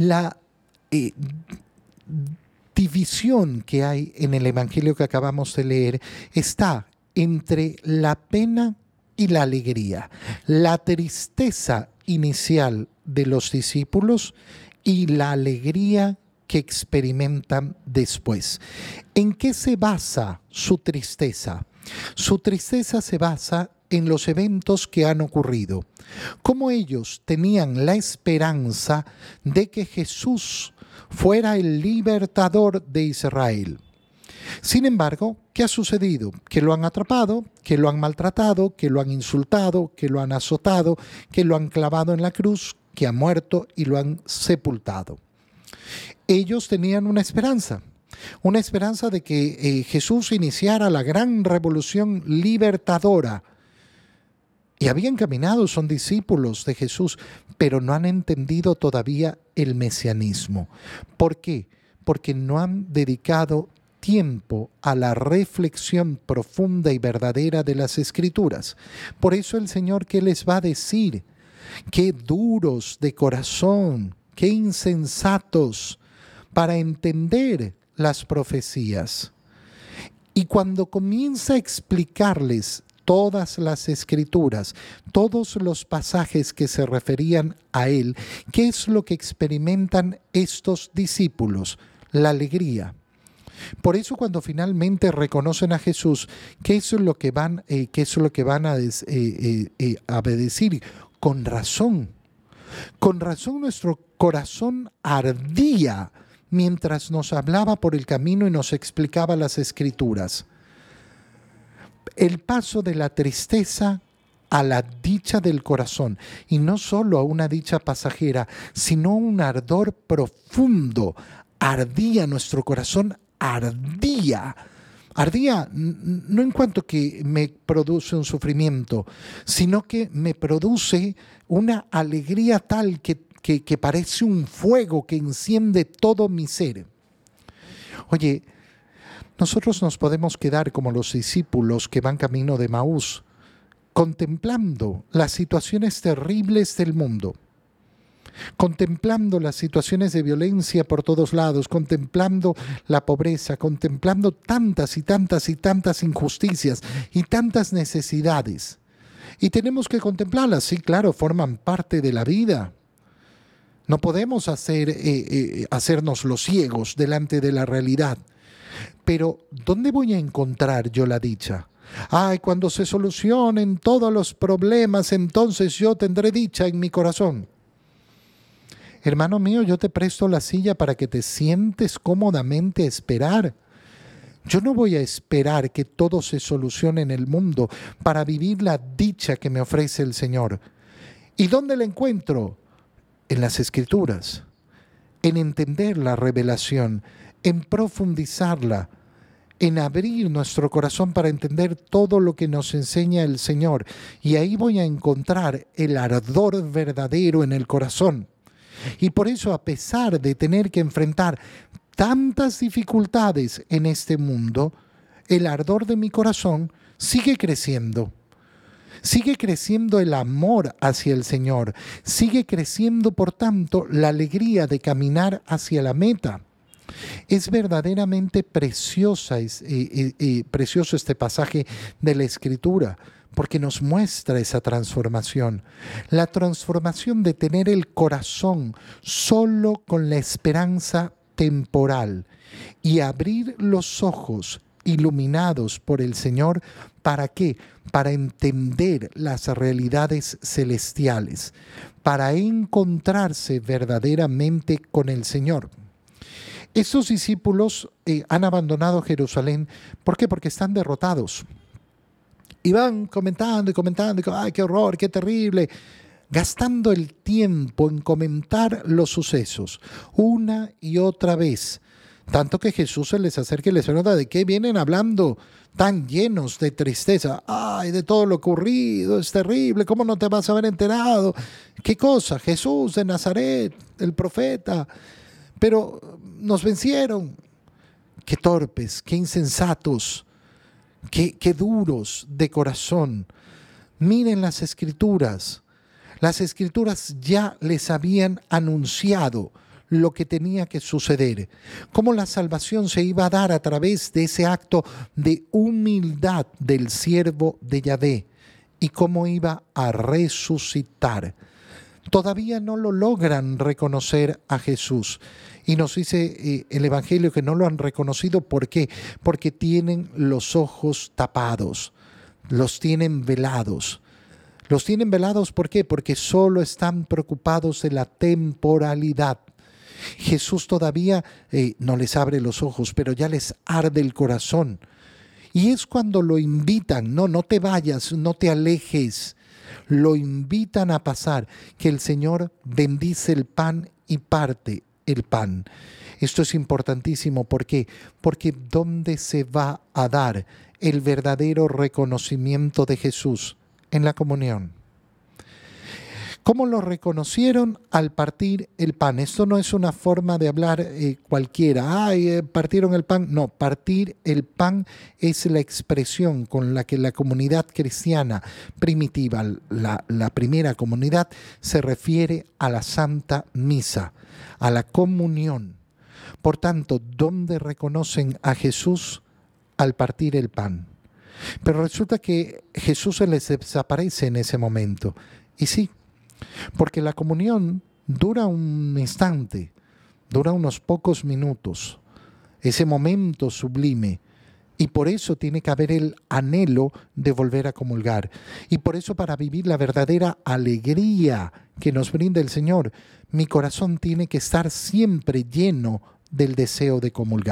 La eh, división que hay en el Evangelio que acabamos de leer está entre la pena y la alegría, la tristeza inicial de los discípulos y la alegría que experimentan después. ¿En qué se basa su tristeza? Su tristeza se basa en los eventos que han ocurrido. Como ellos tenían la esperanza de que Jesús fuera el libertador de Israel. Sin embargo, ¿qué ha sucedido? Que lo han atrapado, que lo han maltratado, que lo han insultado, que lo han azotado, que lo han clavado en la cruz, que ha muerto y lo han sepultado. Ellos tenían una esperanza, una esperanza de que eh, Jesús iniciara la gran revolución libertadora. Y habían caminado, son discípulos de Jesús, pero no han entendido todavía el mesianismo. ¿Por qué? Porque no han dedicado tiempo a la reflexión profunda y verdadera de las escrituras. Por eso el Señor, ¿qué les va a decir? Qué duros de corazón, qué insensatos para entender las profecías. Y cuando comienza a explicarles todas las escrituras, todos los pasajes que se referían a él, ¿qué es lo que experimentan estos discípulos? La alegría. Por eso cuando finalmente reconocen a Jesús, ¿qué es lo que van, eh, qué es lo que van a, eh, eh, a decir? Con razón. Con razón nuestro corazón ardía mientras nos hablaba por el camino y nos explicaba las escrituras. El paso de la tristeza a la dicha del corazón, y no solo a una dicha pasajera, sino un ardor profundo. Ardía nuestro corazón, ardía. Ardía no en cuanto que me produce un sufrimiento, sino que me produce una alegría tal que que, parece un fuego que enciende todo mi ser. Oye, nosotros nos podemos quedar como los discípulos que van camino de Maús, contemplando las situaciones terribles del mundo, contemplando las situaciones de violencia por todos lados, contemplando la pobreza, contemplando tantas y tantas y tantas injusticias y tantas necesidades. Y tenemos que contemplarlas, sí, claro, forman parte de la vida. No podemos hacer, eh, eh, hacernos los ciegos delante de la realidad. Pero, ¿dónde voy a encontrar yo la dicha? Ay, cuando se solucionen todos los problemas, entonces yo tendré dicha en mi corazón. Hermano mío, yo te presto la silla para que te sientes cómodamente a esperar. Yo no voy a esperar que todo se solucione en el mundo para vivir la dicha que me ofrece el Señor. ¿Y dónde la encuentro? en las escrituras, en entender la revelación, en profundizarla, en abrir nuestro corazón para entender todo lo que nos enseña el Señor. Y ahí voy a encontrar el ardor verdadero en el corazón. Y por eso, a pesar de tener que enfrentar tantas dificultades en este mundo, el ardor de mi corazón sigue creciendo Sigue creciendo el amor hacia el Señor. Sigue creciendo, por tanto, la alegría de caminar hacia la meta. Es verdaderamente preciosa, es, eh, eh, eh, precioso este pasaje de la Escritura porque nos muestra esa transformación. La transformación de tener el corazón solo con la esperanza temporal y abrir los ojos iluminados por el Señor. ¿Para qué? Para entender las realidades celestiales, para encontrarse verdaderamente con el Señor. Estos discípulos eh, han abandonado Jerusalén. ¿Por qué? Porque están derrotados. Y van comentando y comentando, y, ay, qué horror, qué terrible, gastando el tiempo en comentar los sucesos una y otra vez tanto que Jesús se les acerca y les pregunta de qué vienen hablando tan llenos de tristeza. Ay, de todo lo ocurrido, es terrible, ¿cómo no te vas a haber enterado? ¿Qué cosa? Jesús de Nazaret, el profeta. Pero nos vencieron. Qué torpes, qué insensatos, qué, qué duros de corazón. Miren las escrituras. Las escrituras ya les habían anunciado lo que tenía que suceder, cómo la salvación se iba a dar a través de ese acto de humildad del siervo de Yahvé y cómo iba a resucitar. Todavía no lo logran reconocer a Jesús. Y nos dice eh, el Evangelio que no lo han reconocido. ¿Por qué? Porque tienen los ojos tapados, los tienen velados. Los tienen velados ¿por qué? Porque solo están preocupados de la temporalidad. Jesús todavía eh, no les abre los ojos, pero ya les arde el corazón. Y es cuando lo invitan, no, no te vayas, no te alejes. Lo invitan a pasar, que el Señor bendice el pan y parte el pan. Esto es importantísimo, ¿por qué? Porque ¿dónde se va a dar el verdadero reconocimiento de Jesús? En la comunión. ¿Cómo lo reconocieron al partir el pan? Esto no es una forma de hablar eh, cualquiera. Ay, eh, partieron el pan. No, partir el pan es la expresión con la que la comunidad cristiana primitiva, la, la primera comunidad, se refiere a la Santa Misa, a la comunión. Por tanto, ¿dónde reconocen a Jesús al partir el pan? Pero resulta que Jesús se les desaparece en ese momento. Y sí, porque la comunión dura un instante, dura unos pocos minutos, ese momento sublime. Y por eso tiene que haber el anhelo de volver a comulgar. Y por eso para vivir la verdadera alegría que nos brinda el Señor, mi corazón tiene que estar siempre lleno del deseo de comulgar.